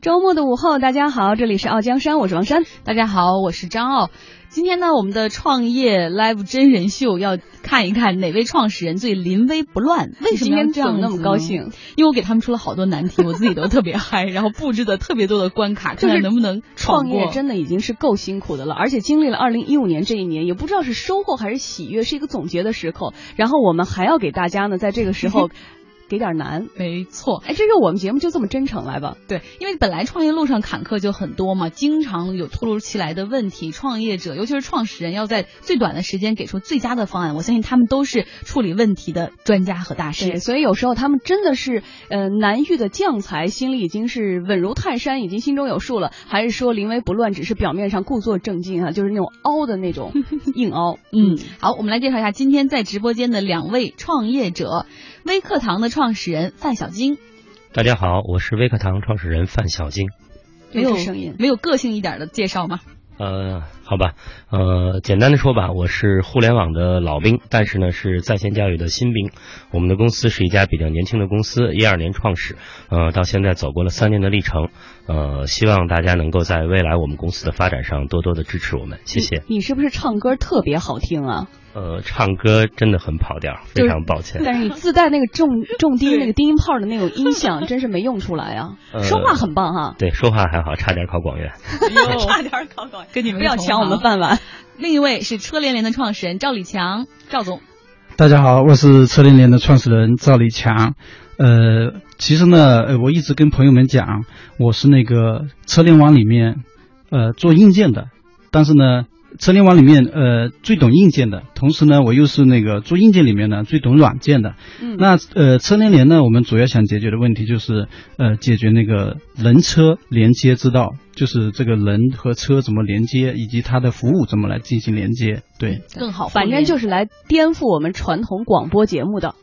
周末的午后，大家好，这里是傲江山，我是王珊。大家好，我是张傲。今天呢，我们的创业 live 真人秀要看一看哪位创始人最临危不乱。为什么要这样那么高兴？因为我给他们出了好多难题，我自己都特别嗨，然后布置的特别多的关卡，看看能不能创业。真的已经是够辛苦的了，而且经历了二零一五年这一年，也不知道是收获还是喜悦，是一个总结的时刻。然后我们还要给大家呢，在这个时候。给点难，没错。哎，这是我们节目就这么真诚来吧。对，因为本来创业路上坎坷就很多嘛，经常有突如其来的问题。创业者，尤其是创始人，要在最短的时间给出最佳的方案。我相信他们都是处理问题的专家和大师。所以有时候他们真的是呃难遇的将才，心里已经是稳如泰山，已经心中有数了。还是说临危不乱，只是表面上故作镇静啊？就是那种凹的那种 硬凹。嗯，好，我们来介绍一下今天在直播间的两位创业者。微课堂的创始人范小晶，大家好，我是微课堂创始人范小晶。没有声音，没有个性一点的介绍吗？呃，好吧，呃，简单的说吧，我是互联网的老兵，但是呢是在线教育的新兵。我们的公司是一家比较年轻的公司，一二年创始，呃，到现在走过了三年的历程。呃，希望大家能够在未来我们公司的发展上多多的支持我们，谢谢。你是不是唱歌特别好听啊？呃，唱歌真的很跑调，非常抱歉。但是你自带那个重 重低那个低音炮的那种音响，真是没用出来啊。说话很棒哈。对，说话还好，差点考广院。差点考广院，跟你们不要抢我们饭碗。另一位是车联联的创始人赵立强，赵总。大家好，我是车联联的创始人赵立强。呃，其实呢，呃，我一直跟朋友们讲，我是那个车联网里面，呃，做硬件的，但是呢。车联网里面，呃，最懂硬件的，同时呢，我又是那个做硬件里面呢最懂软件的。嗯，那呃，车联联呢，我们主要想解决的问题就是，呃，解决那个人车连接之道。就是这个人和车怎么连接，以及它的服务怎么来进行连接，对，更好。反正就是来颠覆我们传统广播节目的。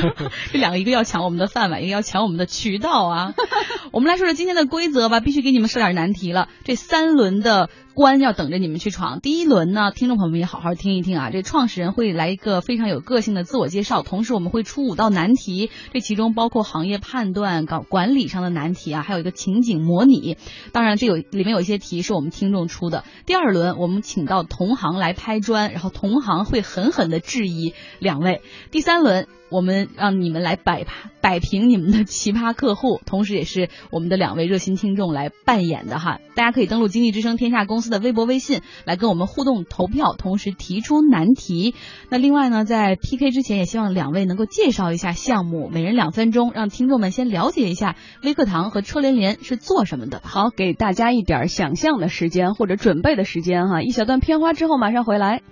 这两个，一个要抢我们的饭碗，一个要抢我们的渠道啊。我们来说说今天的规则吧，必须给你们设点难题了。这三轮的关要等着你们去闯。第一轮呢，听众朋友们也好好听一听啊。这创创始人会来一个非常有个性的自我介绍，同时我们会出五道难题，这其中包括行业判断、搞管理上的难题啊，还有一个情景模拟。当然，这有。里面有一些题是我们听众出的。第二轮我们请到同行来拍砖，然后同行会狠狠的质疑两位。第三轮。我们让你们来摆摆平你们的奇葩客户，同时也是我们的两位热心听众来扮演的哈。大家可以登录经济之声天下公司的微博、微信来跟我们互动投票，同时提出难题。那另外呢，在 PK 之前，也希望两位能够介绍一下项目，每人两分钟，让听众们先了解一下微课堂和车连连是做什么的。好，给大家一点想象的时间或者准备的时间哈。一小段片花之后马上回来。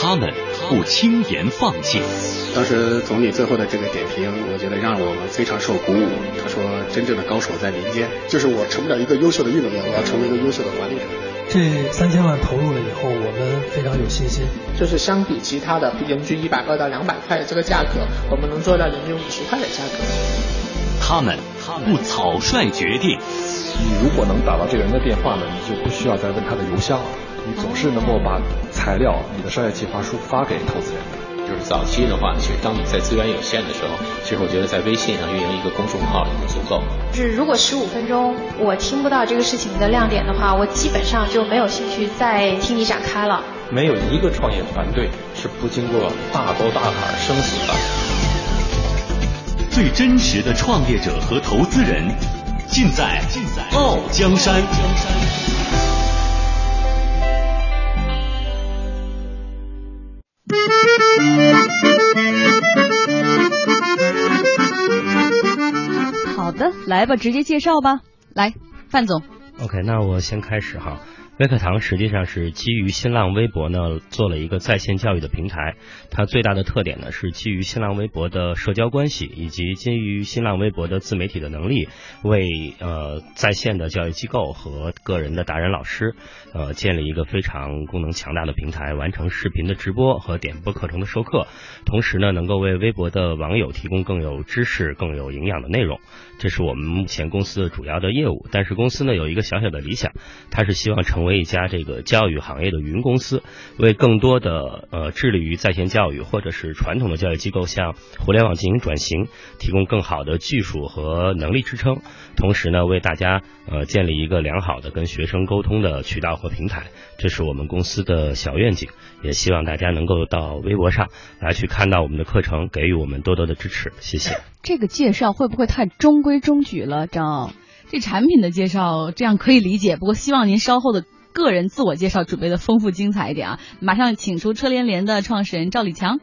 他们。不轻言放弃。当时总理最后的这个点评，我觉得让我们非常受鼓舞。他说：“真正的高手在民间，就是我成不了一个优秀的运动员，我要成为一个优秀的管理者。”这三千万投入了以后，我们非常有信心。就是相比其他的人均一百二到两百块的这个价格，我们能做到人均五十块的价格。他们不草率决定。你如果能打到这个人的电话呢，你就不需要再问他的邮箱。你总是能够把材料、你的商业计划书发给投资人的。就是早期的话，其实当你在资源有限的时候，其实我觉得在微信上运营一个公众号已经足够了。就是如果十五分钟我听不到这个事情的亮点的话，我基本上就没有兴趣再听你展开了。没有一个创业团队是不经过大沟大坎生死的。最真实的创业者和投资人，尽在傲江山。好的，来吧，直接介绍吧。来，范总。OK，那我先开始哈。微课堂实际上是基于新浪微博呢做了一个在线教育的平台，它最大的特点呢是基于新浪微博的社交关系以及基于新浪微博的自媒体的能力，为呃在线的教育机构和个人的达人老师呃建立一个非常功能强大的平台，完成视频的直播和点播课程的授课，同时呢能够为微博的网友提供更有知识、更有营养的内容。这是我们目前公司的主要的业务，但是公司呢有一个小小的理想，它是希望成为。一家这个教育行业的云公司，为更多的呃致力于在线教育或者是传统的教育机构向互联网进行转型，提供更好的技术和能力支撑。同时呢，为大家呃建立一个良好的跟学生沟通的渠道和平台，这是我们公司的小愿景。也希望大家能够到微博上来去看到我们的课程，给予我们多多的支持。谢谢。这个介绍会不会太中规中矩了，张？这产品的介绍这样可以理解，不过希望您稍后的个人自我介绍准备的丰富精彩一点啊！马上请出车联联的创始人赵立强。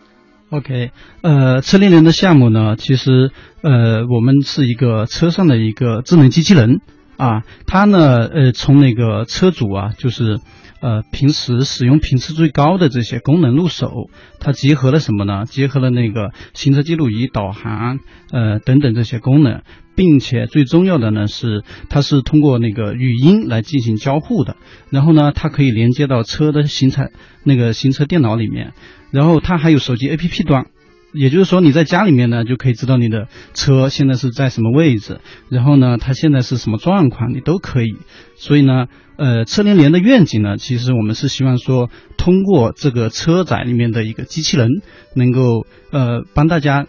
OK，呃，车联联的项目呢，其实呃，我们是一个车上的一个智能机器人啊，它呢，呃，从那个车主啊，就是呃平时使用频次最高的这些功能入手，它结合了什么呢？结合了那个行车记录仪、导航呃等等这些功能。并且最重要的呢是，它是通过那个语音来进行交互的，然后呢，它可以连接到车的行车那个行车电脑里面，然后它还有手机 APP 端，也就是说你在家里面呢就可以知道你的车现在是在什么位置，然后呢它现在是什么状况，你都可以。所以呢，呃，车联联的愿景呢，其实我们是希望说，通过这个车载里面的一个机器人，能够呃帮大家。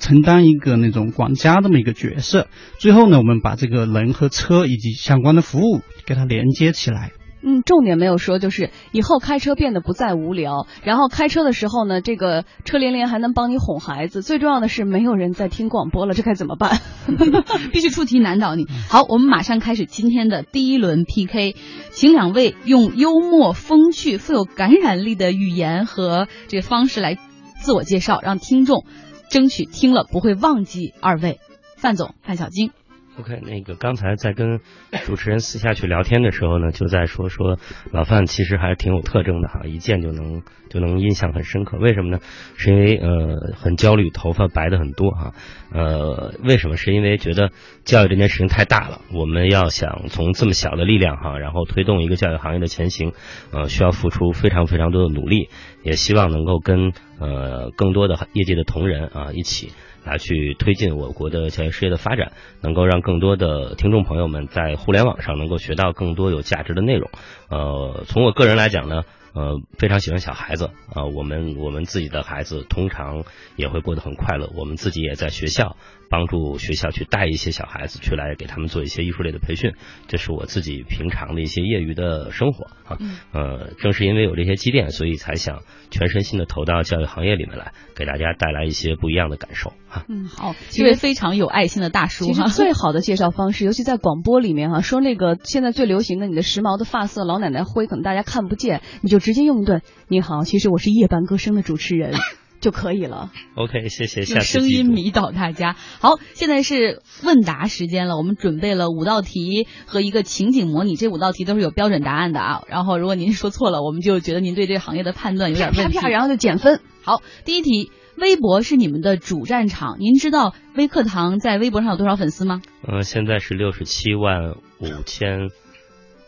承担一个那种管家这么一个角色，最后呢，我们把这个人和车以及相关的服务给它连接起来。嗯，重点没有说，就是以后开车变得不再无聊。然后开车的时候呢，这个车连连还能帮你哄孩子。最重要的是，没有人在听广播了，这该怎么办？必须出题难倒你。好，我们马上开始今天的第一轮 PK，请两位用幽默、风趣、富有感染力的语言和这个方式来自我介绍，让听众。争取听了不会忘记二位，范总范小金。OK，那个刚才在跟主持人私下去聊天的时候呢，就在说说老范其实还是挺有特征的哈，一见就能就能印象很深刻。为什么呢？是因为呃很焦虑，头发白的很多哈。呃，为什么？是因为觉得教育这件事情太大了，我们要想从这么小的力量哈，然后推动一个教育行业的前行，呃，需要付出非常非常多的努力。也希望能够跟呃更多的业界的同仁啊一起。来去推进我国的教育事业的发展，能够让更多的听众朋友们在互联网上能够学到更多有价值的内容。呃，从我个人来讲呢，呃，非常喜欢小孩子啊，我们我们自己的孩子通常也会过得很快乐，我们自己也在学校。帮助学校去带一些小孩子去来给他们做一些艺术类的培训，这是我自己平常的一些业余的生活啊。呃，正是因为有这些积淀，所以才想全身心的投到教育行业里面来，给大家带来一些不一样的感受啊。嗯，好，一位非常有爱心的大叔。其实最 好的介绍方式，尤其在广播里面哈，说那个现在最流行的你的时髦的发色，老奶奶灰，可能大家看不见，你就直接用一段。你好，其实我是夜半歌声的主持人。就可以了。OK，谢谢。用声音迷倒大家。好，现在是问答时间了。我们准备了五道题和一个情景模拟，这五道题都是有标准答案的啊。然后，如果您说错了，我们就觉得您对这个行业的判断有点问题，然后就减分。好，第一题，微博是你们的主战场。您知道微课堂在微博上有多少粉丝吗？呃，现在是六十七万五千。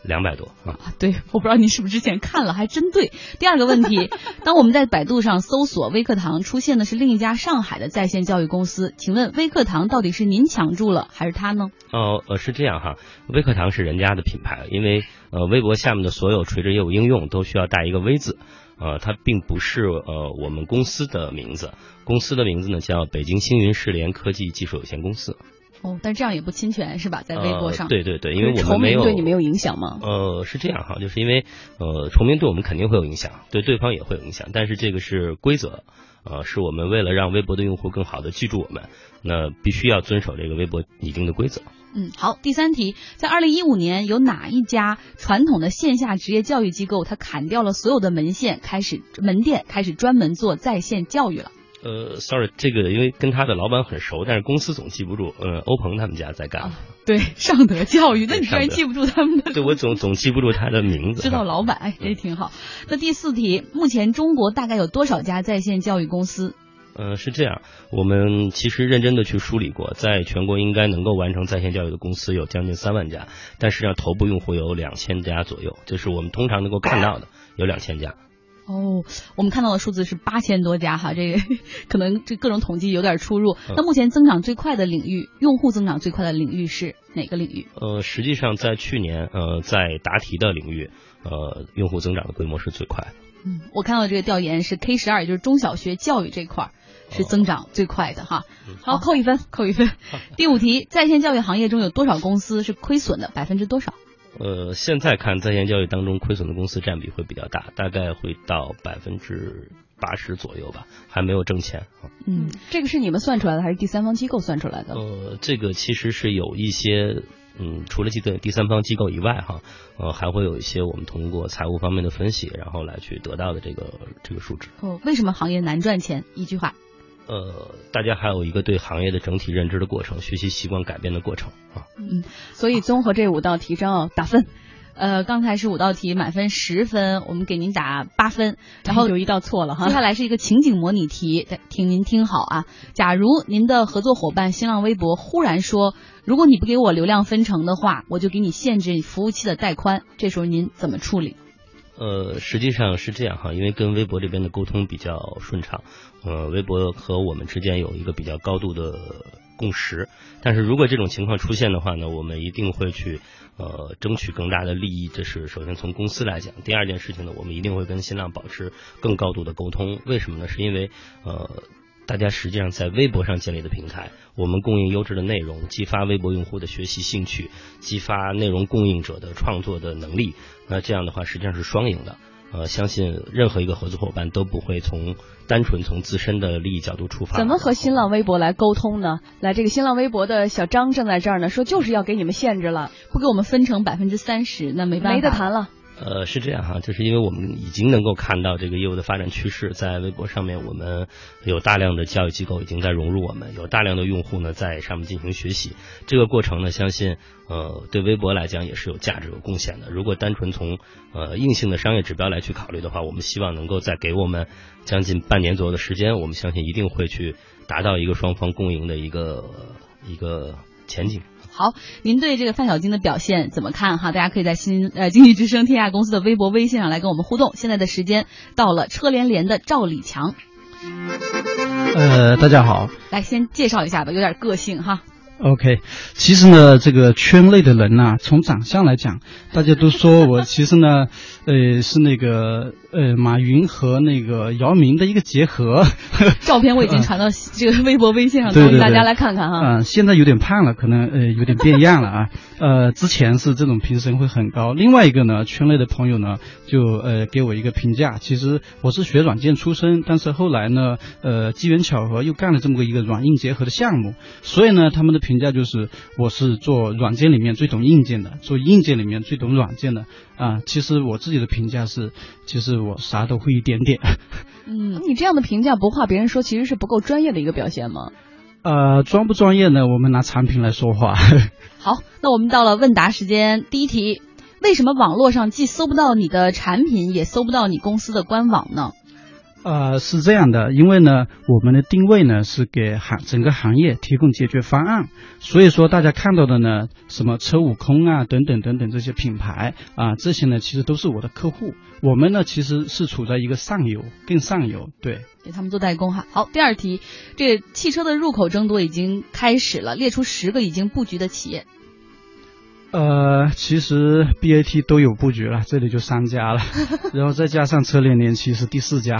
两百多啊！对，我不知道您是不是之前看了，还真对。第二个问题，当我们在百度上搜索微课堂，出现的是另一家上海的在线教育公司，请问微课堂到底是您抢注了，还是他呢？哦，呃，是这样哈，微课堂是人家的品牌，因为呃，微博下面的所有垂直业务应用都需要带一个微字，呃，它并不是呃我们公司的名字，公司的名字呢叫北京星云世联科技技术有限公司。哦，但这样也不侵权是吧？在微博上，对对对，因为我们没有对你没有影响吗？呃，是这样哈，就是因为呃，重名对我们肯定会有影响，对对方也会有影响，但是这个是规则，呃，是我们为了让微博的用户更好的记住我们，那必须要遵守这个微博拟定的规则。嗯，好，第三题，在二零一五年，有哪一家传统的线下职业教育机构，它砍掉了所有的门线，开始门店，开始专门做在线教育了？呃，sorry，这个因为跟他的老板很熟，但是公司总记不住。呃，欧鹏他们家在干。对，尚德教育，那你居然记不住他们的？对，我总总记不住他的名字。知道老板，哎，这挺好。那第四题，目前中国大概有多少家在线教育公司？呃，是这样，我们其实认真的去梳理过，在全国应该能够完成在线教育的公司有将近三万家，但实际上头部用户有两千家左右，就是我们通常能够看到的有两千家。哦，我们看到的数字是八千多家哈，这个可能这各种统计有点出入。那目前增长最快的领域，用户增长最快的领域是哪个领域？呃，实际上在去年，呃，在答题的领域，呃，用户增长的规模是最快的。嗯，我看到这个调研是 K 十二，也就是中小学教育这块是增长最快的哈。好，扣一分，扣一分。第五题，在线教育行业中有多少公司是亏损的？百分之多少？呃，现在看在线教育当中亏损的公司占比会比较大，大概会到百分之八十左右吧，还没有挣钱。嗯，这个是你们算出来的还是第三方机构算出来的？呃，这个其实是有一些，嗯，除了第第三方机构以外哈，呃，还会有一些我们通过财务方面的分析，然后来去得到的这个这个数值。哦，为什么行业难赚钱？一句话。呃，大家还有一个对行业的整体认知的过程，学习习惯改变的过程啊。嗯，所以综合这五道题，张奥打分。呃，刚才是五道题，满分十分，我们给您打八分，然后有一道错了哈。接下来是一个情景模拟题，听您听好啊。假如您的合作伙伴新浪微博忽然说，如果你不给我流量分成的话，我就给你限制服务器的带宽，这时候您怎么处理？呃，实际上是这样哈，因为跟微博这边的沟通比较顺畅，呃，微博和我们之间有一个比较高度的共识。但是如果这种情况出现的话呢，我们一定会去呃争取更大的利益。这是首先从公司来讲。第二件事情呢，我们一定会跟新浪保持更高度的沟通。为什么呢？是因为呃。大家实际上在微博上建立的平台，我们供应优质的内容，激发微博用户的学习兴趣，激发内容供应者的创作的能力。那这样的话，实际上是双赢的。呃，相信任何一个合作伙伴都不会从单纯从自身的利益角度出发。怎么和新浪微博来沟通呢？来，这个新浪微博的小张正在这儿呢，说就是要给你们限制了，不给我们分成百分之三十，那没办法，没得谈了。呃，是这样哈，就是因为我们已经能够看到这个业务的发展趋势，在微博上面，我们有大量的教育机构已经在融入我们，有大量的用户呢在上面进行学习。这个过程呢，相信呃对微博来讲也是有价值、有贡献的。如果单纯从呃硬性的商业指标来去考虑的话，我们希望能够再给我们将近半年左右的时间，我们相信一定会去达到一个双方共赢的一个一个前景。好，您对这个范小金的表现怎么看哈？大家可以在新呃经济之声天下公司的微博、微信上来跟我们互动。现在的时间到了，车连连的赵李强。呃，大家好，来先介绍一下吧，有点个性哈。OK，其实呢，这个圈内的人呐，从长相来讲，大家都说我其实呢，呃，是那个呃马云和那个姚明的一个结合。照片我已经传到这个微博、微信上，供大家来看看哈。嗯，现在有点胖了，可能呃有点变样了啊。呃，之前是这种平时会很高。另外一个呢，圈内的朋友呢，就呃给我一个评价，其实我是学软件出身，但是后来呢，呃机缘巧合又干了这么个一个软硬结合的项目，所以呢，他们的。评价就是我是做软件里面最懂硬件的，做硬件里面最懂软件的啊。其实我自己的评价是，其实我啥都会一点点。嗯，你这样的评价不怕别人说，其实是不够专业的一个表现吗？呃，专不专业呢？我们拿产品来说话。好，那我们到了问答时间。第一题，为什么网络上既搜不到你的产品，也搜不到你公司的官网呢？呃，是这样的，因为呢，我们的定位呢是给行整个行业提供解决方案，所以说大家看到的呢，什么车悟空啊，等等等等这些品牌啊，这些呢其实都是我的客户，我们呢其实是处在一个上游，更上游，对，给他们做代工哈。好，第二题，这汽车的入口争夺已经开始了，列出十个已经布局的企业。呃，其实 BAT 都有布局了，这里就三家了，然后再加上车联联，其实第四家，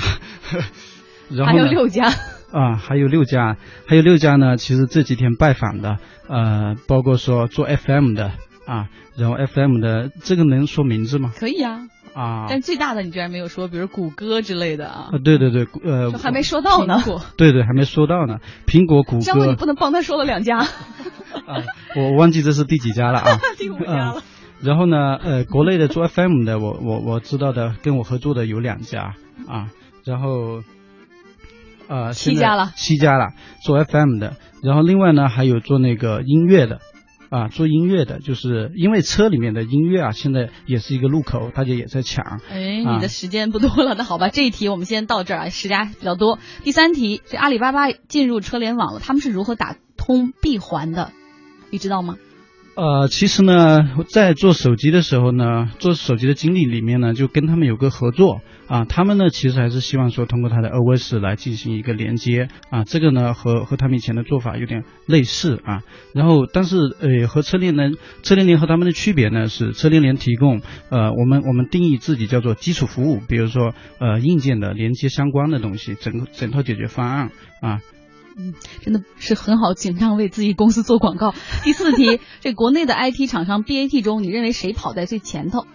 然后还有六家啊，还有六家，还有六家呢。其实这几天拜访的，呃，包括说做 FM 的啊，然后 FM 的这个能说名字吗？可以啊。啊！但最大的你居然没有说，比如谷歌之类的啊？啊，对对对，呃，还没说到呢。对对，还没说到呢。苹果、谷歌。你不能帮他说了两家。啊，我忘记这是第几家了啊？第五家了。然后呢，呃，国内的做 FM 的，我我我知道的，跟我合作的有两家啊。然后，呃，七家了。七家了，做 FM 的。然后另外呢，还有做那个音乐的。啊，做音乐的，就是因为车里面的音乐啊，现在也是一个入口，大家也在抢。哎，你的时间不多了，那好吧，这一题我们先到这儿啊，时间比较多。第三题，这阿里巴巴进入车联网了，他们是如何打通闭环的？你知道吗？呃，其实呢，在做手机的时候呢，做手机的经历里面呢，就跟他们有个合作啊，他们呢其实还是希望说通过它的 OS 来进行一个连接啊，这个呢和和他们以前的做法有点类似啊。然后但是呃和车联联车联联和他们的区别呢是车联联提供呃我们我们定义自己叫做基础服务，比如说呃硬件的连接相关的东西，整个整套解决方案啊。嗯，真的是很好，紧张为自己公司做广告。第四题，这国内的 IT 厂商 BAT 中，你认为谁跑在最前头？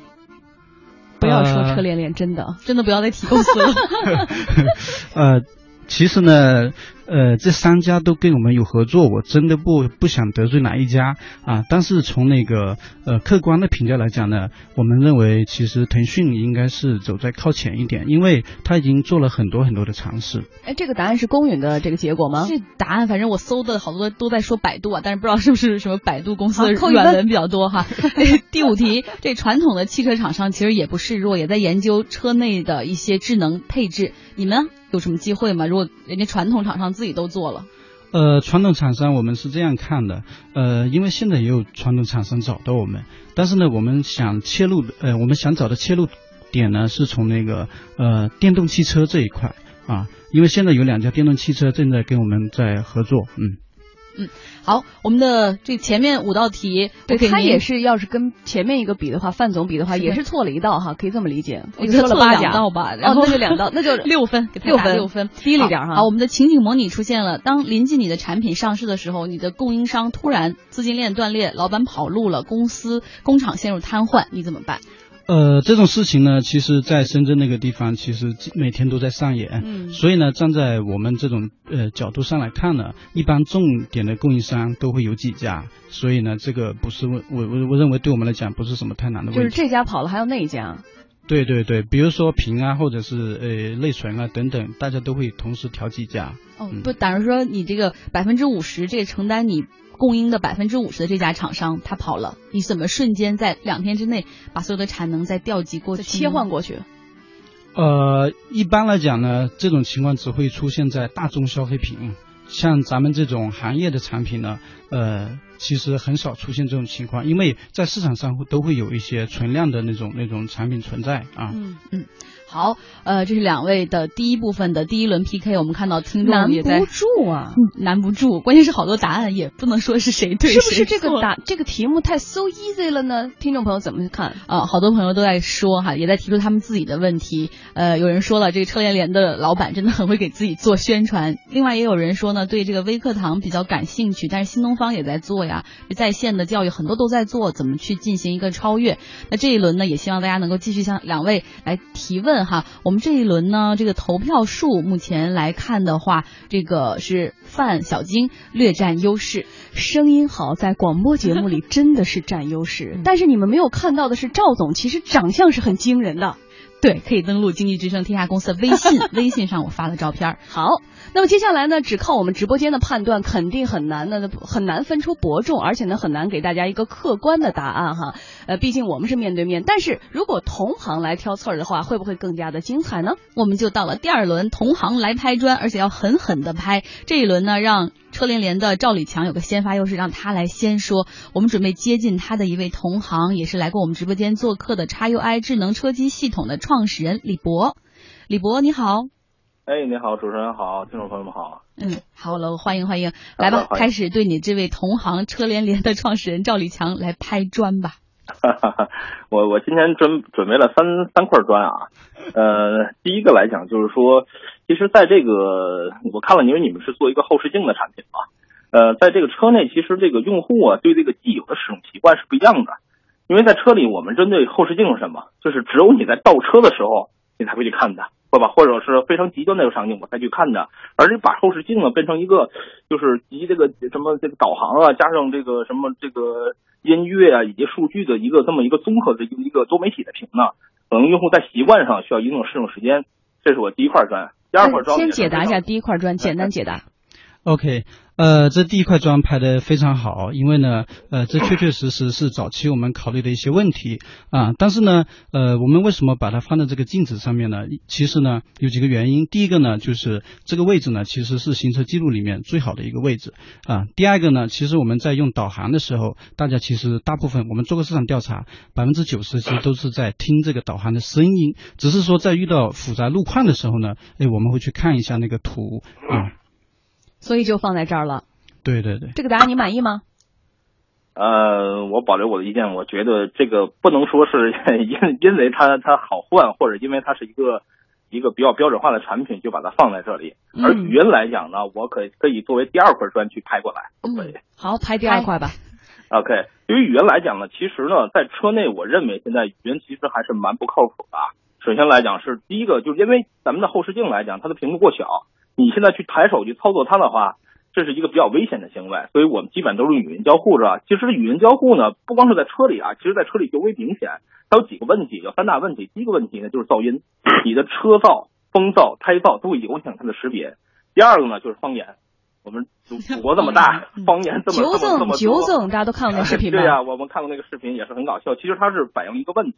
不要说车联联，真的，真的不要再提公司了。呃，其实呢。呃，这三家都跟我们有合作，我真的不不想得罪哪一家啊。但是从那个呃客观的评价来讲呢，我们认为其实腾讯应该是走在靠前一点，因为他已经做了很多很多的尝试。哎，这个答案是公允的这个结果吗？这答案反正我搜的好多都在说百度啊，但是不知道是不是什么百度公司的软文比较多哈。第五题，这传统的汽车厂商其实也不示弱，也在研究车内的一些智能配置。你们？有什么机会吗？如果人家传统厂商自己都做了，呃，传统厂商我们是这样看的，呃，因为现在也有传统厂商找到我们，但是呢，我们想切入，呃，我们想找的切入点呢，是从那个呃电动汽车这一块。啊，因为现在有两家电动汽车正在跟我们在合作，嗯。嗯，好，我们的这前面五道题，对他也是，要是跟前面一个比的话，范总比的话，也是错了一道哈，可以这么理解。我错了八道吧，然后那就两道，那就 六分，给六分，六分，低了点哈。好，我们的情景模拟出现了，当临近你的产品上市的时候，你的供应商突然资金链断裂，老板跑路了，公司工厂陷入瘫痪，你怎么办？呃，这种事情呢，其实，在深圳那个地方，其实每天都在上演。嗯，所以呢，站在我们这种呃角度上来看呢，一般重点的供应商都会有几家，所以呢，这个不是问我我我认为对我们来讲不是什么太难的问题。就是这家跑了，还有那一家。对对对，比如说屏啊，或者是呃内存啊等等，大家都会同时调几家。哦，不，假如说你这个百分之五十，这承担你。供应的百分之五十的这家厂商他跑了，你怎么瞬间在两天之内把所有的产能再调集过去、切换过去？呃，一般来讲呢，这种情况只会出现在大众消费品，像咱们这种行业的产品呢，呃，其实很少出现这种情况，因为在市场上都会有一些存量的那种那种产品存在啊。嗯嗯。好，呃，这是两位的第一部分的第一轮 PK，我们看到听众也在难不住啊，难不住，关键是好多答案也不能说是谁对是不是这个答这个题目太 so easy 了呢？听众朋友怎么看啊？好多朋友都在说哈，也在提出他们自己的问题。呃，有人说了，这个车联联的老板真的很会给自己做宣传。另外也有人说呢，对这个微课堂比较感兴趣，但是新东方也在做呀，在线的教育很多都在做，怎么去进行一个超越？那这一轮呢，也希望大家能够继续向两位来提问哈。我们这一轮呢，这个投票数目前来看的话，这个是范小晶略占优势，声音好，在广播节目里真的是占优势。但是你们没有看到的是，赵总其实长相是很惊人的。对，可以登录经济之声天下公司的微信，微信上我发了照片。好。那么接下来呢，只靠我们直播间的判断，肯定很难的，很难分出伯仲，而且呢，很难给大家一个客观的答案哈。呃，毕竟我们是面对面，但是如果同行来挑刺儿的话，会不会更加的精彩呢？我们就到了第二轮，同行来拍砖，而且要狠狠的拍。这一轮呢，让车联联的赵李强有个先发优势，让他来先说。我们准备接近他的一位同行，也是来过我们直播间做客的叉 UI 智能车机系统的创始人李博。李博，你好。哎，你好，主持人好，听众朋友们好。嗯，好了，欢迎欢迎，来吧，开始对你这位同行车联联的创始人赵立强来拍砖吧。哈哈哈，我我今天准准备了三三块砖啊。呃，第一个来讲就是说，其实在这个我看了，因为你们是做一个后视镜的产品嘛，呃，在这个车内，其实这个用户啊对这个既有的使用习惯是不一样的。因为在车里，我们针对后视镜是什么？就是只有你在倒车的时候，你才会去看的。对吧？或者是非常极端的一个场景，我才去看的。而且把后视镜呢变成一个，就是集这个什么这个导航啊，加上这个什么这个音乐啊以及数据的一个这么一个综合的一个多媒体的屏呢，可能用户在习惯上需要一定的适应时间。这是我第一块砖。第二块砖先解答一下第一块砖，简单解答。OK，呃，这第一块砖拍的非常好，因为呢，呃，这确确实实是早期我们考虑的一些问题啊。但是呢，呃，我们为什么把它放在这个镜子上面呢？其实呢，有几个原因。第一个呢，就是这个位置呢，其实是行车记录里面最好的一个位置啊。第二个呢，其实我们在用导航的时候，大家其实大部分我们做过市场调查，百分之九十其实都是在听这个导航的声音，只是说在遇到复杂路况的时候呢，哎，我们会去看一下那个图啊。所以就放在这儿了。对对对，这个答案你满意吗？呃，我保留我的意见。我觉得这个不能说是 因因为它它好换，或者因为它是一个一个比较标准化的产品，就把它放在这里。而语音来讲呢，我可可以作为第二块砖去拍过来，可不可以？好，拍第二块吧。OK，对于语音来讲呢，其实呢，在车内，我认为现在语音其实还是蛮不靠谱的。首先来讲是第一个，就是因为咱们的后视镜来讲，它的屏幕过小。你现在去抬手去操作它的话，这是一个比较危险的行为，所以我们基本都是语音交互着。其实语音交互呢，不光是在车里啊，其实在车里尤为明显。它有几个问题，有三大问题。第一个问题呢，就是噪音，你的车噪、风噪、胎噪都会影响它的识别。第二个呢，就是方言。我们祖国这么大，方言这么纠正这么纠正，大家都看过那视频吧？对呀、我们看过那个视频也是很搞笑。其实它是反映一个问题。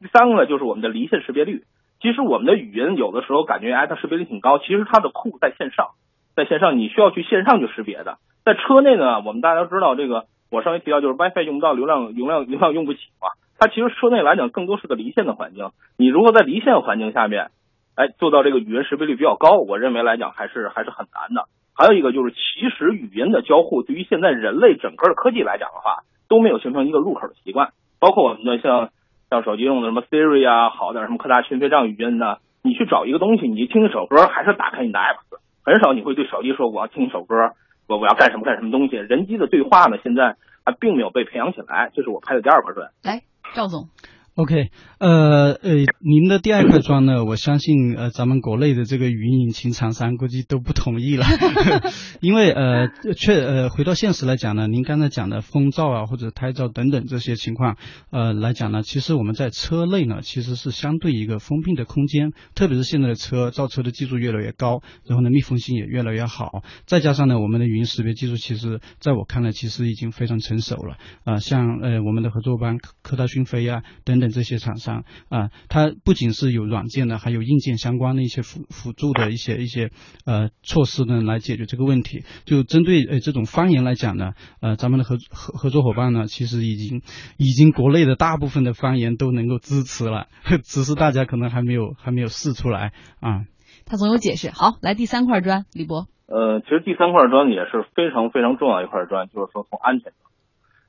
第三个呢，就是我们的离线识别率。其实我们的语音有的时候感觉哎，它识别率挺高，其实它的库在线上，在线上你需要去线上去识别的。在车内呢，我们大家都知道这个，我上回提到就是 WiFi 用不到，流量流量流量用不起嘛。它其实车内来讲更多是个离线的环境。你如果在离线环境下面，哎，做到这个语音识别率比较高，我认为来讲还是还是很难的。还有一个就是，其实语音的交互对于现在人类整个科技来讲的话，都没有形成一个入口的习惯，包括我们的像。像手机用的什么 Siri 啊，好点什么科大讯飞这样语音的，你去找一个东西，你听一首歌，还是打开你的 App，很少你会对手机说我要听一首歌，我我要干什么干什么东西。人机的对话呢，现在还并没有被培养起来，这是我拍的第二块砖。来，赵总。OK，呃呃，您的第二块砖呢，我相信呃咱们国内的这个语音引擎厂商估计都不同意了，因为呃确呃回到现实来讲呢，您刚才讲的风噪啊或者胎噪等等这些情况，呃来讲呢，其实我们在车内呢其实是相对一个封闭的空间，特别是现在的车造车的技术越来越高，然后呢密封性也越来越好，再加上呢我们的语音识别技术，其实在我看来其实已经非常成熟了啊、呃，像呃我们的合作班科大讯飞啊等等。这些厂商啊，它不仅是有软件的，还有硬件相关的一些辅辅助的一些一些呃措施呢，来解决这个问题。就针对呃这种方言来讲呢，呃，咱们的合合合作伙伴呢，其实已经已经国内的大部分的方言都能够支持了，只是大家可能还没有还没有试出来啊。他总有解释。好，来第三块砖，李博。呃，其实第三块砖也是非常非常重要一块砖，就是说从安全上，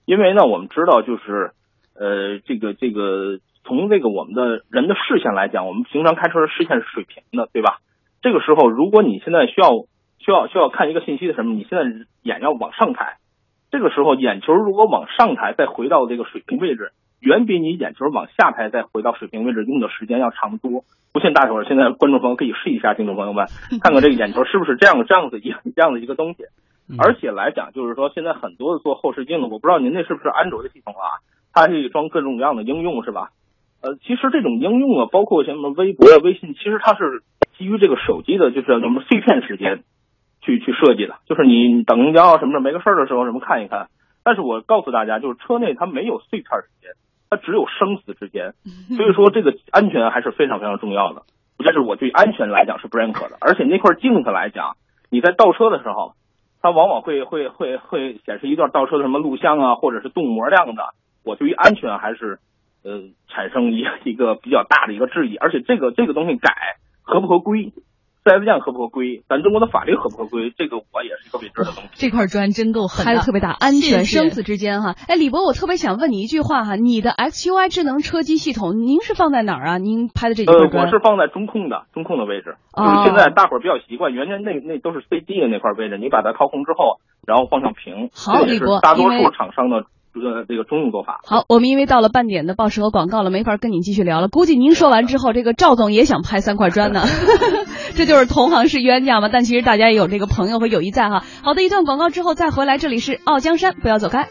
因为呢，我们知道就是。呃，这个这个，从这个我们的人的视线来讲，我们平常开车的视线是水平的，对吧？这个时候，如果你现在需要需要需要看一个信息的什么，你现在眼要往上抬，这个时候眼球如果往上抬，再回到这个水平位置，远比你眼球往下抬再回到水平位置用的时间要长得多。不信大伙儿现在观众朋友可以试一下，听众朋友们 看看这个眼球是不是这样这样子一这样的一个东西。而且来讲，就是说现在很多的做后视镜的，我不知道您那是不是安卓的系统啊？它可以装各种各样的应用，是吧？呃，其实这种应用啊，包括什么微博、微信，其实它是基于这个手机的，就是什么碎片时间去去设计的，就是你等公交什么的没个事儿的时候，什么看一看。但是我告诉大家，就是车内它没有碎片时间，它只有生死之间，所以说这个安全还是非常非常重要的。这是我对安全来讲是不认可的。而且那块镜子来讲，你在倒车的时候，它往往会会会会显示一段倒车的什么录像啊，或者是动模量的。我对于安全还是，呃，产生一一个比较大的一个质疑，而且这个这个东西改合不合规，四 S 店合不合规，咱中国的法律合不合规，这个我也是一个未知的东西。这块砖真够狠，拍的特别大，安全生死之间哈。哎，李博，我特别想问你一句话哈，你的 XUI 智能车机系统，您是放在哪儿啊？您拍的这几块砖？呃，我是放在中控的中控的位置，就是现在大伙儿比较习惯，原先那那都是 CD 的那块位置，你把它掏空之后，然后放上屏，好，这也是大多数厂商的。呃，这个中用做法。好，我们因为到了半点的报时和广告了，没法跟你继续聊了。估计您说完之后，这个赵总也想拍三块砖呢。这就是同行是冤家嘛。但其实大家也有这个朋友和友谊在哈。好的，一段广告之后再回来，这里是《傲江山》，不要走开。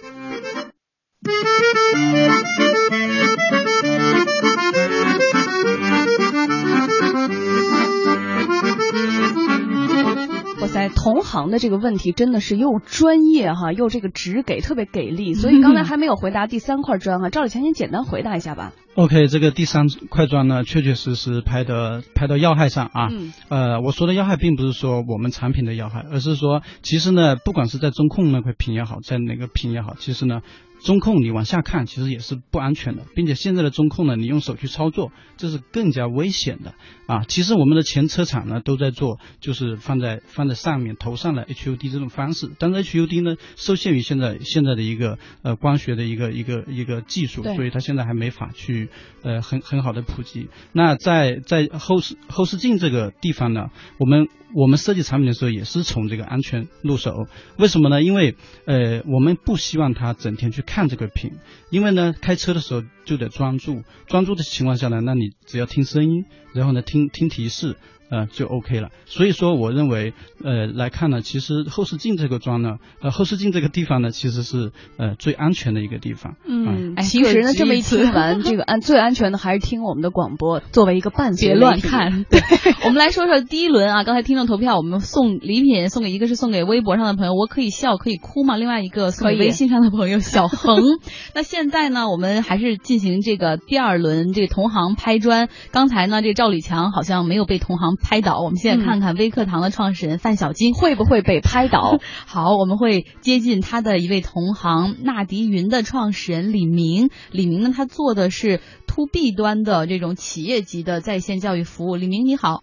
哇塞，同行的这个问题真的是又专业哈，又这个直给，特别给力。所以刚才还没有回答第三块砖哈，赵立强先简单回答一下吧。OK，这个第三块砖呢，确确实实拍的拍到要害上啊。嗯。呃，我说的要害并不是说我们产品的要害，而是说其实呢，不管是在中控那块屏也好，在哪个屏也好，其实呢。中控你往下看，其实也是不安全的，并且现在的中控呢，你用手去操作，这是更加危险的啊！其实我们的前车厂呢都在做，就是放在放在上面头上的 HUD 这种方式，但是 HUD 呢受限于现在现在的一个呃光学的一个一个一个技术，所以它现在还没法去呃很很好的普及。那在在后视后视镜这个地方呢，我们我们设计产品的时候也是从这个安全入手，为什么呢？因为呃我们不希望它整天去。看这个屏，因为呢，开车的时候就得专注，专注的情况下呢，那你只要听声音，然后呢，听听提示。呃，就 OK 了。所以说，我认为，呃，来看呢，其实后视镜这个桩呢，呃，后视镜这个地方呢，其实是呃最安全的一个地方。嗯，其实呢，这么一听完，这个安最安全的还是听我们的广播，作为一个伴随。别乱看。对，我们来说说第一轮啊，刚才听众投票，我们送礼品送给一个是送给微博上的朋友，我可以笑可以哭吗？另外一个送给微信上的朋友小恒。那现在呢，我们还是进行这个第二轮这个同行拍砖。刚才呢，这赵李强好像没有被同行。拍倒，我们现在看看微课堂的创始人范小金会不会被拍倒？好，我们会接近他的一位同行纳迪云的创始人李明。李明呢，他做的是 to B 端的这种企业级的在线教育服务。李明你好，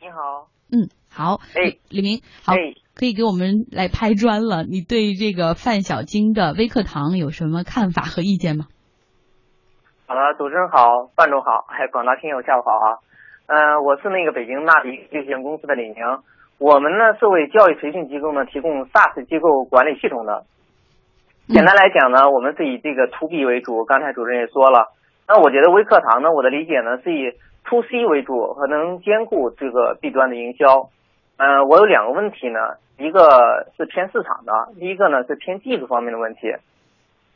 你好，嗯，好，哎，李明，好，可以给我们来拍砖了。你对这个范小金的微课堂有什么看法和意见吗？好了，主持人好，范总好，还有广大听友下午好啊。嗯，我是那个北京纳迪有限公司的李宁。我们呢是为教育培训机构呢提供 SaaS 机构管理系统的。简单来讲呢，我们是以这个 To B 为主。刚才主任也说了，那我觉得微课堂呢，我的理解呢是以 To C 为主，可能兼顾这个 B 端的营销。嗯，我有两个问题呢，一个是偏市场的，第一个呢是偏技术方面的问题。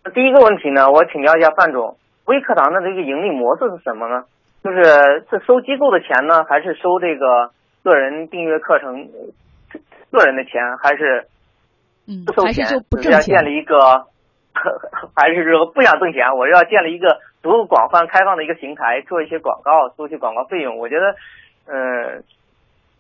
那第一个问题呢，我请教一下范总，微课堂的这个盈利模式是什么呢？就是是收机构的钱呢，还是收这个个人订阅课程个人的钱，还是不收钱？是要建立一个，还是说不想挣钱？我要建立一个足够广泛开放的一个平台，做一些广告，收取广告费用。我觉得，呃，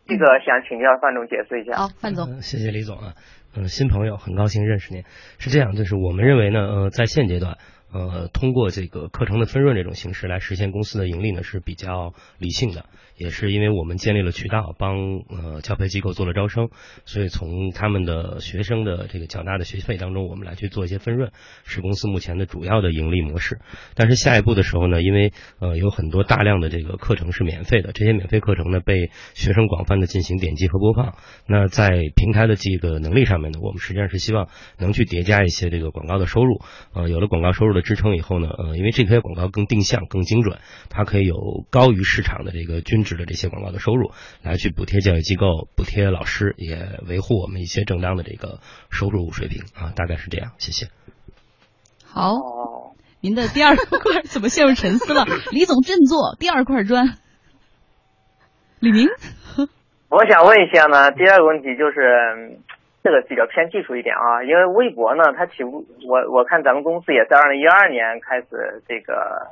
这个想请教范总解释一下。好，范总，谢谢李总啊，嗯，新朋友，很高兴认识您。是这样，就是我们认为呢，呃，在现阶段。呃，通过这个课程的分润这种形式来实现公司的盈利呢，是比较理性的。也是因为我们建立了渠道，帮呃教培机构做了招生，所以从他们的学生的这个缴纳的学习费当中，我们来去做一些分润，是公司目前的主要的盈利模式。但是下一步的时候呢，因为呃有很多大量的这个课程是免费的，这些免费课程呢被学生广泛的进行点击和播放。那在平台的这个能力上面呢，我们实际上是希望能去叠加一些这个广告的收入。呃，有了广告收入的支撑以后呢，呃，因为这些广告更定向、更精准，它可以有高于市场的这个均值。的这些广告的收入，来去补贴教育机构、补贴老师，也维护我们一些正当的这个收入水平啊，大概是这样。谢谢。好，您的第二块怎么陷入沉思了？李总振作，第二块砖。李明，我想问一下呢，第二个问题就是这个比较偏技术一点啊，因为微博呢，它起步，我我看咱们公司也是二零一二年开始这个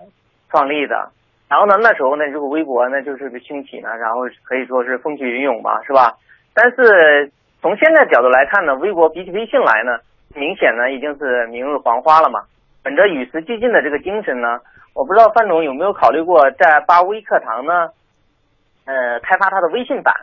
创立的。然后呢，那时候呢，这个微博呢就是个兴起呢，然后可以说是风起云涌吧，是吧？但是从现在角度来看呢，微博比起微信来呢，明显呢已经是明日黄花了嘛。本着与时俱进的这个精神呢，我不知道范总有没有考虑过在八微课堂呢，呃，开发它的微信版？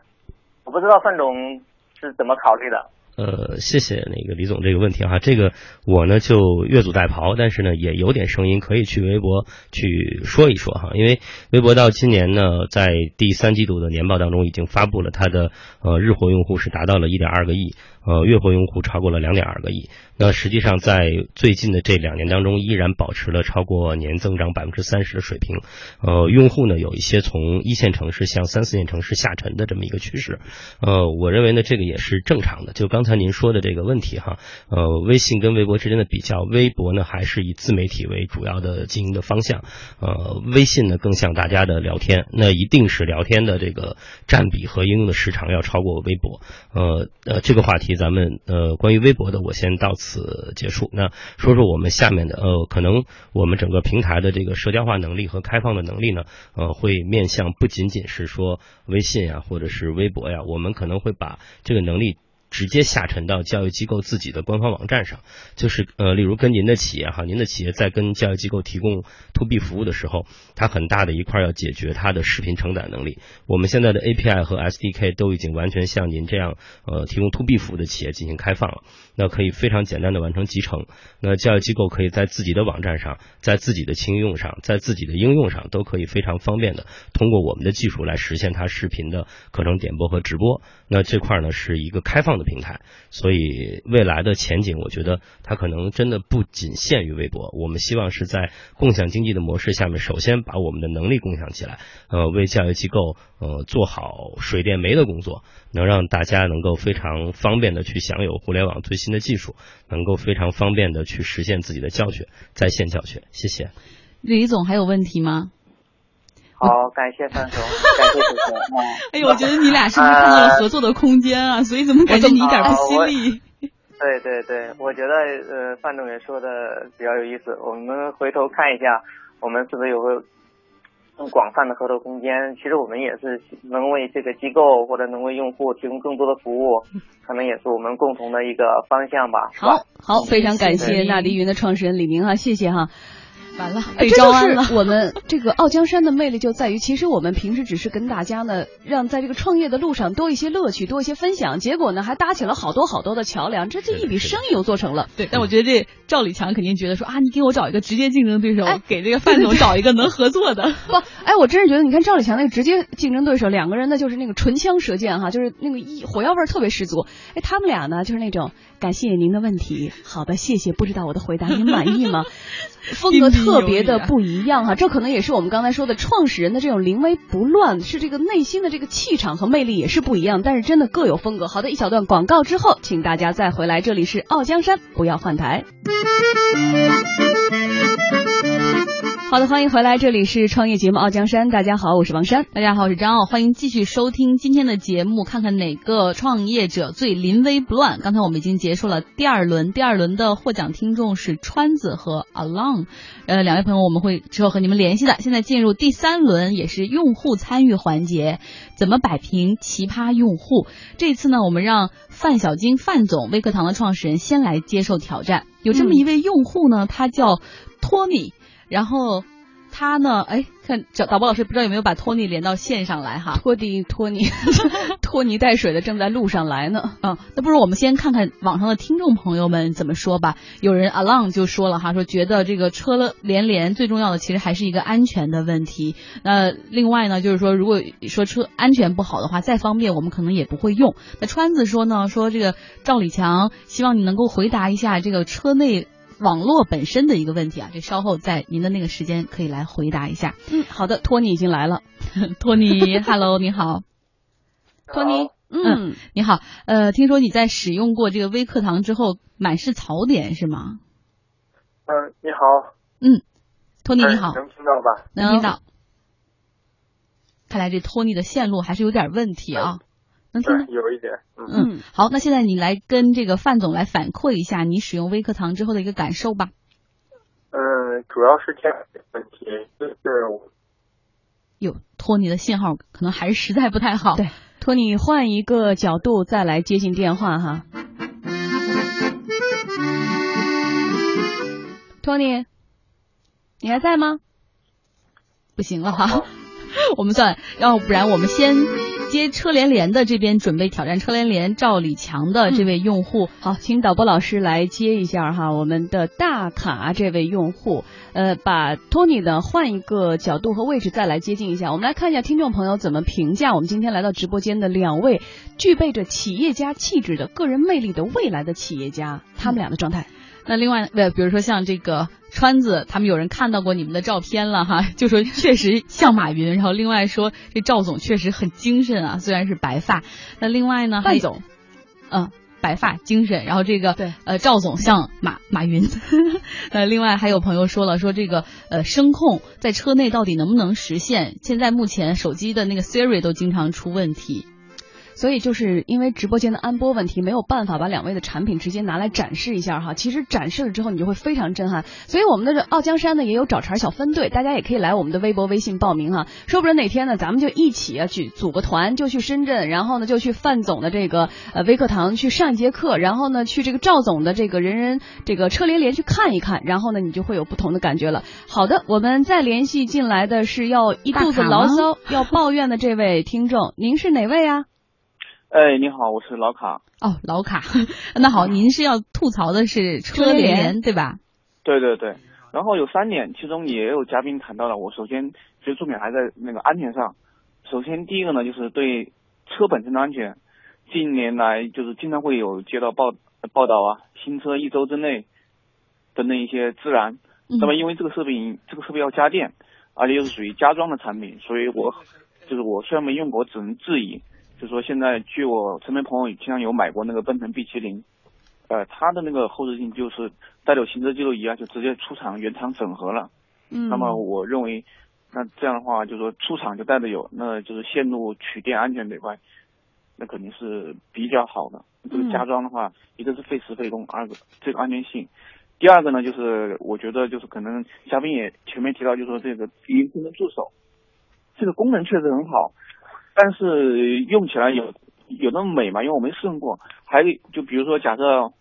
我不知道范总是怎么考虑的。呃，谢谢那个李总这个问题哈，这个我呢就越俎代庖，但是呢也有点声音可以去微博去说一说哈，因为微博到今年呢在第三季度的年报当中已经发布了它的呃日活用户是达到了一点二个亿。呃，月活用户超过了两点二个亿。那实际上在最近的这两年当中，依然保持了超过年增长百分之三十的水平。呃，用户呢有一些从一线城市向三四线城市下沉的这么一个趋势。呃，我认为呢这个也是正常的。就刚才您说的这个问题哈，呃，微信跟微博之间的比较，微博呢还是以自媒体为主要的经营的方向，呃，微信呢更像大家的聊天，那一定是聊天的这个占比和应用的时长要超过微博。呃呃，这个话题咱们呃关于微博的我先到此结束。那说说我们下面的呃，可能我们整个平台的这个社交化能力和开放的能力呢，呃，会面向不仅仅是说微信呀或者是微博呀，我们可能会把这个能力。直接下沉到教育机构自己的官方网站上，就是呃，例如跟您的企业哈，您的企业在跟教育机构提供 to B 服务的时候，它很大的一块要解决它的视频承载能力。我们现在的 API 和 SDK 都已经完全像您这样呃提供 to B 服务的企业进行开放了，那可以非常简单的完成集成。那教育机构可以在自己的网站上，在自己的轻应用上，在自己的应用上，都可以非常方便的通过我们的技术来实现它视频的课程点播和直播。那这块呢是一个开放的平台，所以未来的前景，我觉得它可能真的不仅限于微博。我们希望是在共享经济的模式下面，首先把我们的能力共享起来，呃，为教育机构呃做好水电煤的工作，能让大家能够非常方便的去享有互联网最新的技术，能够非常方便的去实现自己的教学，在线教学。谢谢。李总还有问题吗？好，感谢范总，感谢主持人。哎呦，我觉得你俩是不是看到了合作的空间啊？所以怎么感觉你一点不犀利？对对对，我觉得呃，范总也说的比较有意思。我们回头看一下，我们是不是有个更广泛的合作空间？其实我们也是能为这个机构或者能为用户提供更多的服务，可能也是我们共同的一个方向吧。好，好，非常感谢纳迪云的创始人李明啊，谢谢哈。完了，被招安了。我们这个傲江山的魅力就在于，其实我们平时只是跟大家呢，让在这个创业的路上多一些乐趣，多一些分享。结果呢，还搭起了好多好多的桥梁，这这一笔生意又做成了。对，但我觉得这赵李强肯定觉得说啊，你给我找一个直接竞争对手，给这个范总找一个能合作的。不，哎，我真是觉得，你看赵李强那个直接竞争对手，两个人呢就是那个唇枪舌剑哈，就是那个一火药味儿特别十足。哎，他们俩呢就是那种感谢您的问题，好的，谢谢。不知道我的回答您满意吗？风格特别的不一样哈，这可能也是我们刚才说的创始人的这种临危不乱，是这个内心的这个气场和魅力也是不一样，但是真的各有风格。好的，一小段广告之后，请大家再回来，这里是傲江山，不要换台。好的，欢迎回来，这里是创业节目《傲江山》。大家好，我是王珊。大家好，我是张傲。欢迎继续收听今天的节目，看看哪个创业者最临危不乱。刚才我们已经结束了第二轮，第二轮的获奖听众是川子和 Along，呃，两位朋友我们会之后和你们联系的。现在进入第三轮，也是用户参与环节，怎么摆平奇葩用户？这次呢，我们让范小金范总微课堂的创始人先来接受挑战。有这么一位用户呢，他叫托尼。然后他呢？哎，看导导播老师不知道有没有把托尼连到线上来哈？托尼，托尼，拖泥带水的正在路上来呢。嗯，那不如我们先看看网上的听众朋友们怎么说吧。有人 along 就说了哈，说觉得这个车了连连最重要的其实还是一个安全的问题。那另外呢，就是说如果说车安全不好的话，再方便我们可能也不会用。那川子说呢，说这个赵李强希望你能够回答一下这个车内。网络本身的一个问题啊，这稍后在您的那个时间可以来回答一下。嗯，好的，托尼已经来了。托尼，Hello，你好。托尼，嗯，你好。呃，听说你在使用过这个微课堂之后，满是槽点是吗？嗯，你好。嗯，托尼你好。能听到吧？能听到。看来这托尼的线路还是有点问题啊。能听到？有一点。嗯，好，那现在你来跟这个范总来反馈一下你使用微课堂之后的一个感受吧。嗯，主要是这样的问题，就是有托尼的信号可能还是实在不太好。对，托尼换一个角度再来接进电话哈。托尼，你还在吗？不行了哈，我们算，要不然我们先。接车联联的这边准备挑战车联联赵李强的这位用户，好，请导播老师来接一下哈，我们的大卡这位用户，呃，把托尼的换一个角度和位置再来接近一下，我们来看一下听众朋友怎么评价我们今天来到直播间的两位具备着企业家气质的个人魅力的未来的企业家，他们俩的状态。那另外，呃，比如说像这个川子，他们有人看到过你们的照片了哈，就说确实像马云。然后另外说这赵总确实很精神啊，虽然是白发。那另外呢，范总，嗯，白发精神。然后这个对，呃，赵总像马马云。呃，另外还有朋友说了，说这个呃声控在车内到底能不能实现？现在目前手机的那个 Siri 都经常出问题。所以就是因为直播间的安播问题，没有办法把两位的产品直接拿来展示一下哈。其实展示了之后，你就会非常震撼。所以我们的傲江山呢也有找茬小分队，大家也可以来我们的微博、微信报名哈。说不准哪天呢，咱们就一起啊去组个团，就去深圳，然后呢就去范总的这个呃微课堂去上一节课，然后呢去这个赵总的这个人人这个车连连去看一看，然后呢你就会有不同的感觉了。好的，我们再联系进来的是要一肚子牢骚要抱怨的这位听众，您是哪位啊？哎，你好，我是老卡。哦，老卡，那好，您是要吐槽的是车联对吧？对对对，然后有三点，其中也有嘉宾谈到了。我首先其实重点还在那个安全上。首先第一个呢，就是对车本身的安全。近年来就是经常会有接到报报道啊，新车一周之内等等一些自燃。那么因为这个设备这个设备要加电，而且又是属于家装的产品，所以我就是我虽然没用过，我只能质疑。就说现在，据我身边朋友经常有买过那个奔腾 B 七零，呃，它的那个后视镜就是带有行车记录仪啊，就直接出厂原厂整合了。嗯。那么我认为，那这样的话，就是说出厂就带着有，那就是线路取电安全这块，那肯定是比较好的。这个加装的话，一个是费时费工，二个这个安全性。第二个呢，就是我觉得就是可能嘉宾也前面提到，就说这个语音智能助手，这个功能确实很好。但是用起来有有那么美吗？因为我没试用过。还就比如说，假设，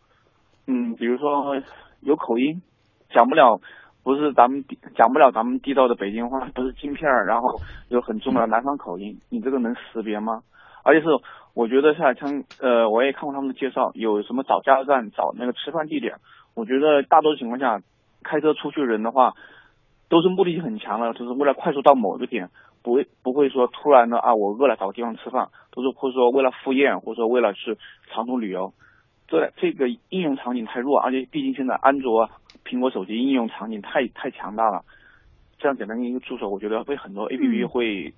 嗯，比如说有口音，讲不了，不是咱们讲不了咱们地道的北京话，不是京片儿，然后有很重的南方口音，你这个能识别吗？而且是我觉得像像呃，我也看过他们的介绍，有什么找加油站、找那个吃饭地点，我觉得大多数情况下，开车出去人的话，都是目的性很强的，就是为了快速到某个点。不会不会说突然的啊，我饿了找个地方吃饭，都是或者说为了赴宴，或者说为了去长途旅游，这这个应用场景太弱，而且毕竟现在安卓、苹果手机应用场景太太强大了，这样简单的一个助手，我觉得被很多 A P P 会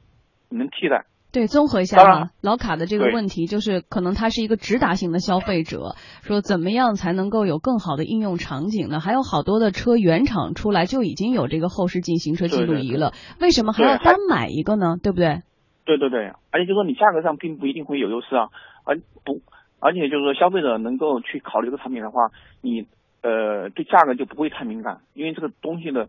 能替代。对，综合一下啊，老卡的这个问题就是，可能他是一个直达型的消费者，说怎么样才能够有更好的应用场景呢？还有好多的车原厂出来就已经有这个后视镜行车记录仪了，为什么还要单买一个呢？对不对？对对对，而且就说你价格上并不一定会有优势啊，而不，而且就是说消费者能够去考虑这个产品的话，你呃对价格就不会太敏感，因为这个东西的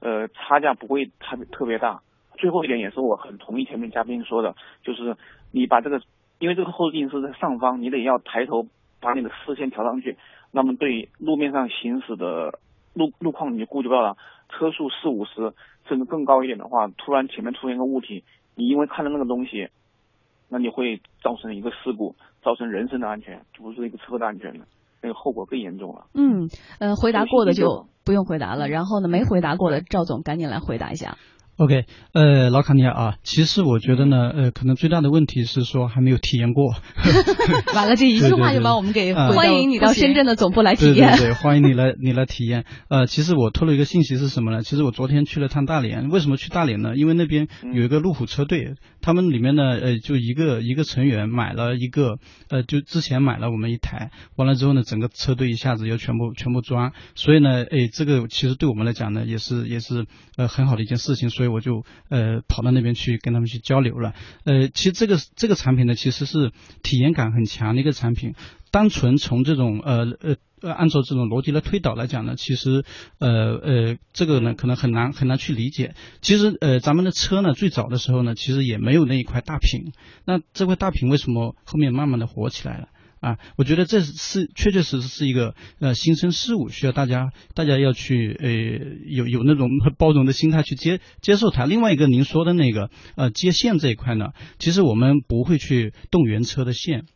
呃差价不会特别特别大。最后一点也是我很同意前面嘉宾说的，就是你把这个，因为这个后视镜是在上方，你得要抬头把你的视线调上去，那么对路面上行驶的路路况你就顾及不到了。车速四五十甚至更高一点的话，突然前面出现个物体，你因为看到那个东西，那你会造成一个事故，造成人身的安全，就不是一个车的安全了，那个后果更严重了。嗯，呃，回答过的就不用回答了，然后呢，没回答过的赵总赶紧来回答一下。OK，呃，老卡尼亚啊，其实我觉得呢，呃，可能最大的问题是说还没有体验过。完了，这一句话就把我们给欢迎你到深圳的总部来体验。对对对，欢迎你来，你来体验。呃，其实我透露一个信息是什么呢？其实我昨天去了趟大连，为什么去大连呢？因为那边有一个路虎车队，他们里面呢，呃，就一个一个成员买了一个，呃，就之前买了我们一台，完了之后呢，整个车队一下子又全部全部装，所以呢，哎，这个其实对我们来讲呢，也是也是呃很好的一件事情，所以。所以我就呃跑到那边去跟他们去交流了。呃，其实这个这个产品呢，其实是体验感很强的一个产品。单纯从这种呃呃呃按照这种逻辑来推导来讲呢，其实呃呃这个呢可能很难很难去理解。其实呃咱们的车呢最早的时候呢，其实也没有那一块大屏。那这块大屏为什么后面慢慢的火起来了？啊，我觉得这是确确实实是一个呃新生事物，需要大家大家要去呃有有那种包容的心态去接接受它。另外一个您说的那个呃接线这一块呢，其实我们不会去动原车的线。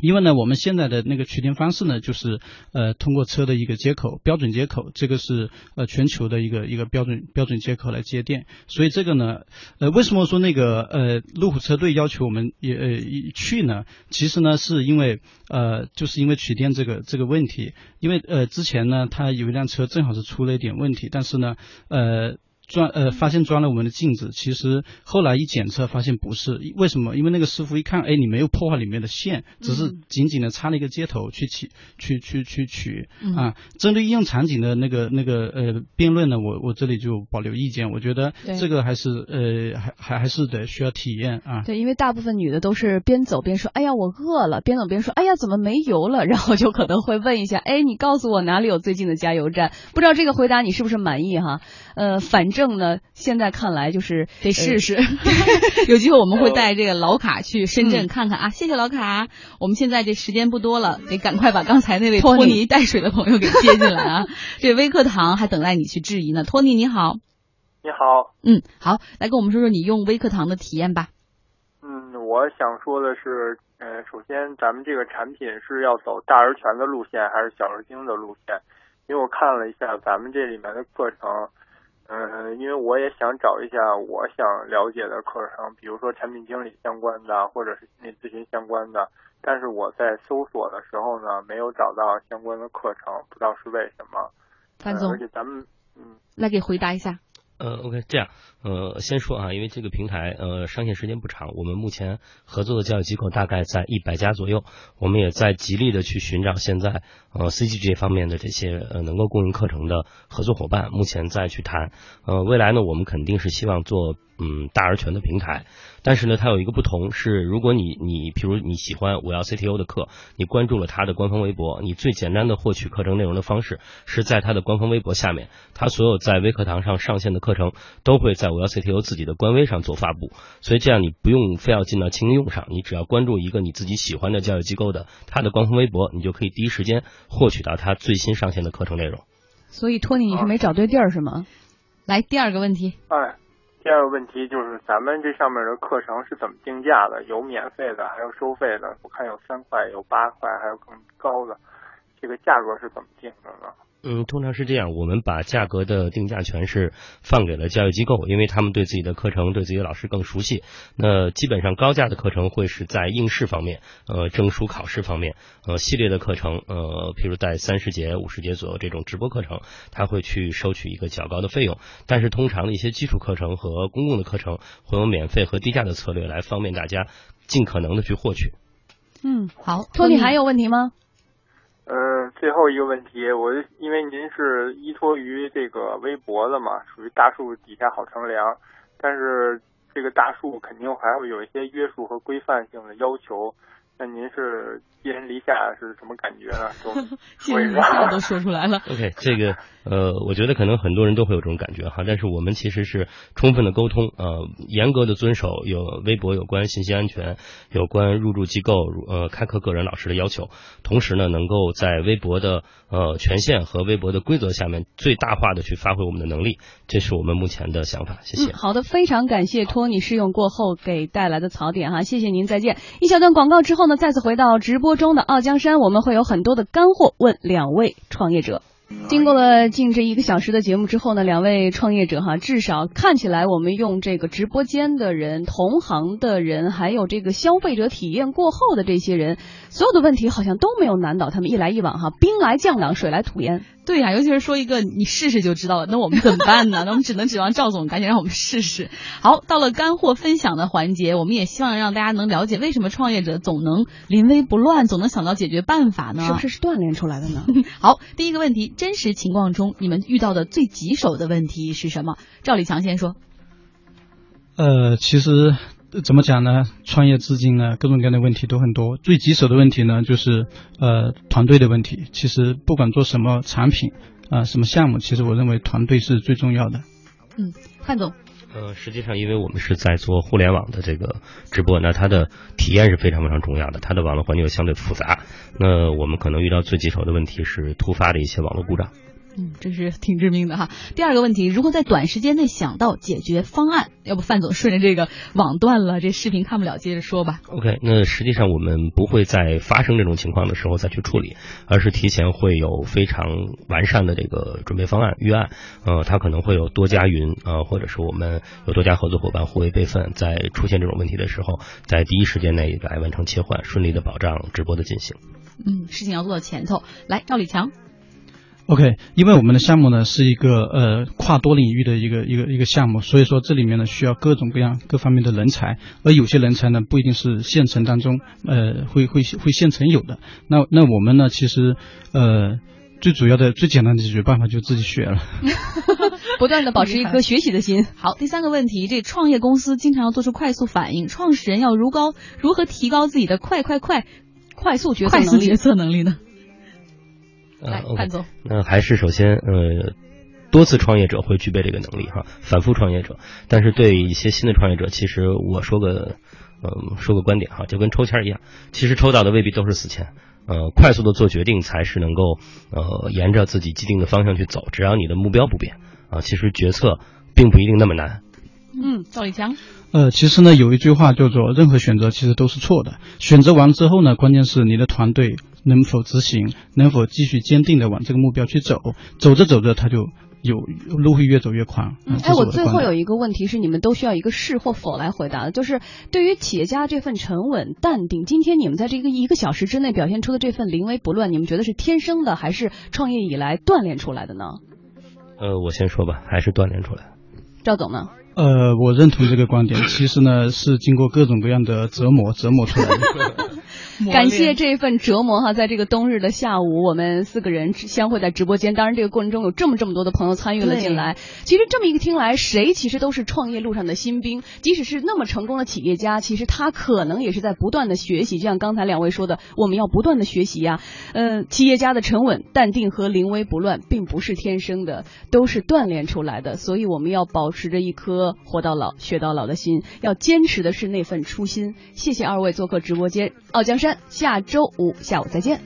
因为呢，我们现在的那个取电方式呢，就是呃通过车的一个接口标准接口，这个是呃全球的一个一个标准标准接口来接电。所以这个呢，呃为什么说那个呃路虎车队要求我们也呃去呢？其实呢是因为呃就是因为取电这个这个问题，因为呃之前呢他有一辆车正好是出了一点问题，但是呢呃。装呃，发现装了我们的镜子，其实后来一检测发现不是，为什么？因为那个师傅一看，哎，你没有破坏里面的线，只是紧紧的插了一个接头去取去去去取啊。针对应用场景的那个那个呃辩论呢，我我这里就保留意见，我觉得这个还是呃还还还是得需要体验啊。对，因为大部分女的都是边走边说，哎呀我饿了，边走边说，哎呀怎么没油了，然后就可能会问一下，哎你告诉我哪里有最近的加油站？不知道这个回答你是不是满意哈？呃，反正呢，现在看来就是得试试。有机会我们会带这个老卡去深圳看看啊。谢谢老卡，我们现在这时间不多了，得赶快把刚才那位托泥带水的朋友给接进来啊。这微课堂还等待你去质疑呢。托尼你好，你好，嗯，好，来跟我们说说你用微课堂的体验吧。嗯，我想说的是，呃，首先咱们这个产品是要走大而全的路线，还是小而精的路线？因为我看了一下咱们这里面的课程。嗯，因为我也想找一下我想了解的课程，比如说产品经理相关的，或者是心理咨询相关的。但是我在搜索的时候呢，没有找到相关的课程，不知道是为什么。范总，而且咱们，嗯，来给回答一下。呃，OK，这样，呃，先说啊，因为这个平台呃上线时间不长，我们目前合作的教育机构大概在一百家左右，我们也在极力的去寻找现在呃 CG 这方面的这些呃能够供应课程的合作伙伴，目前在去谈，呃，未来呢，我们肯定是希望做嗯大而全的平台。但是呢，它有一个不同是，如果你你比如你喜欢我要 CTO 的课，你关注了他的官方微博，你最简单的获取课程内容的方式是在他的官方微博下面，他所有在微课堂上上线的课程都会在我要 CTO 自己的官微上做发布，所以这样你不用非要进到轻用上，你只要关注一个你自己喜欢的教育机构的他的官方微博，你就可以第一时间获取到他最新上线的课程内容。所以托尼，你是没找对地儿是吗？来第二个问题。哎。第二个问题就是咱们这上面的课程是怎么定价的？有免费的，还有收费的。我看有三块，有八块，还有更高的。这个价格是怎么定的呢？嗯，通常是这样，我们把价格的定价权是放给了教育机构，因为他们对自己的课程、对自己的老师更熟悉。那基本上高价的课程会是在应试方面，呃，证书考试方面，呃，系列的课程，呃，譬如在三十节、五十节左右这种直播课程，他会去收取一个较高的费用。但是通常的一些基础课程和公共的课程会有免费和低价的策略来方便大家尽可能的去获取。嗯，好，托尼还有问题吗？最后一个问题，我因为您是依托于这个微博的嘛，属于大树底下好乘凉，但是这个大树肯定还会有一些约束和规范性的要求。那您是寄人篱下是什么感觉呢？寄人篱下都说出来了。OK，这个呃，我觉得可能很多人都会有这种感觉哈，但是我们其实是充分的沟通，呃，严格的遵守有微博有关信息安全、有关入驻机构呃开课个人老师的要求，同时呢，能够在微博的呃权限和微博的规则下面最大化的去发挥我们的能力，这是我们目前的想法。谢谢。好的，非常感谢托尼试用过后给带来的槽点哈，谢谢您，再见。一小段广告之后。那再次回到直播中的傲江山，我们会有很多的干货问两位创业者。经过了近这一个小时的节目之后呢，两位创业者哈，至少看起来我们用这个直播间的人、同行的人，还有这个消费者体验过后的这些人，所有的问题好像都没有难倒他们。一来一往哈，兵来将挡，水来土掩。对呀，尤其是说一个你试试就知道了，那我们怎么办呢？那我们只能指望赵总赶紧让我们试试。好，到了干货分享的环节，我们也希望让大家能了解为什么创业者总能临危不乱，总能想到解决办法呢？是不是是锻炼出来的呢？好，第一个问题，真实情况中你们遇到的最棘手的问题是什么？赵立强先说。呃，其实。怎么讲呢？创业资金呢，各种各样的问题都很多。最棘手的问题呢，就是呃团队的问题。其实不管做什么产品啊，什么项目，其实我认为团队是最重要的。嗯，范总。呃，实际上，因为我们是在做互联网的这个直播，那它的体验是非常非常重要的，它的网络环境相对复杂，那我们可能遇到最棘手的问题是突发的一些网络故障。嗯，这是挺致命的哈。第二个问题，如何在短时间内想到解决方案？要不范总顺着这个网断了，这视频看不了，接着说吧。OK，那实际上我们不会在发生这种情况的时候再去处理，而是提前会有非常完善的这个准备方案预案。呃，它可能会有多家云呃，或者是我们有多家合作伙伴互为备份，在出现这种问题的时候，在第一时间内来完成切换，顺利的保障直播的进行。嗯，事情要做到前头。来，赵李强。OK，因为我们的项目呢是一个呃跨多领域的一个一个一个项目，所以说这里面呢需要各种各样各方面的人才，而有些人才呢不一定是县城当中呃会会会县城有的。那那我们呢其实呃最主要的最简单的解决办法就是自己学了。不断的保持一颗学习的心。好，第三个问题，这创业公司经常要做出快速反应，创始人要如高如何提高自己的快快快快速决策能力？快速决策能力呢？来，呃范总，那还是首先呃。多次创业者会具备这个能力哈，反复创业者，但是对一些新的创业者，其实我说个，嗯，说个观点哈，就跟抽签一样，其实抽到的未必都是死签，呃，快速的做决定才是能够呃沿着自己既定的方向去走，只要你的目标不变啊，其实决策并不一定那么难。嗯，赵立强。呃，其实呢，有一句话叫做“任何选择其实都是错的”。选择完之后呢，关键是你的团队能否执行，能否继续坚定的往这个目标去走。走着走着，他就有路会越走越宽。嗯、哎，我我最后有一个问题是，你们都需要一个是或否来回答的，就是对于企业家这份沉稳淡定，今天你们在这个一个小时之内表现出的这份临危不乱，你们觉得是天生的，还是创业以来锻炼出来的呢？呃，我先说吧，还是锻炼出来。赵总呢？呃，我认同这个观点。其实呢，是经过各种各样的折磨折磨出来的。感谢这份折磨哈，在这个冬日的下午，我们四个人相会在直播间。当然，这个过程中有这么这么多的朋友参与了进来。其实这么一个听来，谁其实都是创业路上的新兵。即使是那么成功的企业家，其实他可能也是在不断的学习。就像刚才两位说的，我们要不断的学习呀。呃，企业家的沉稳、淡定和临危不乱，并不是天生的，都是锻炼出来的。所以我们要保持着一颗活到老、学到老的心，要坚持的是那份初心。谢谢二位做客直播间，傲江下周五下午再见。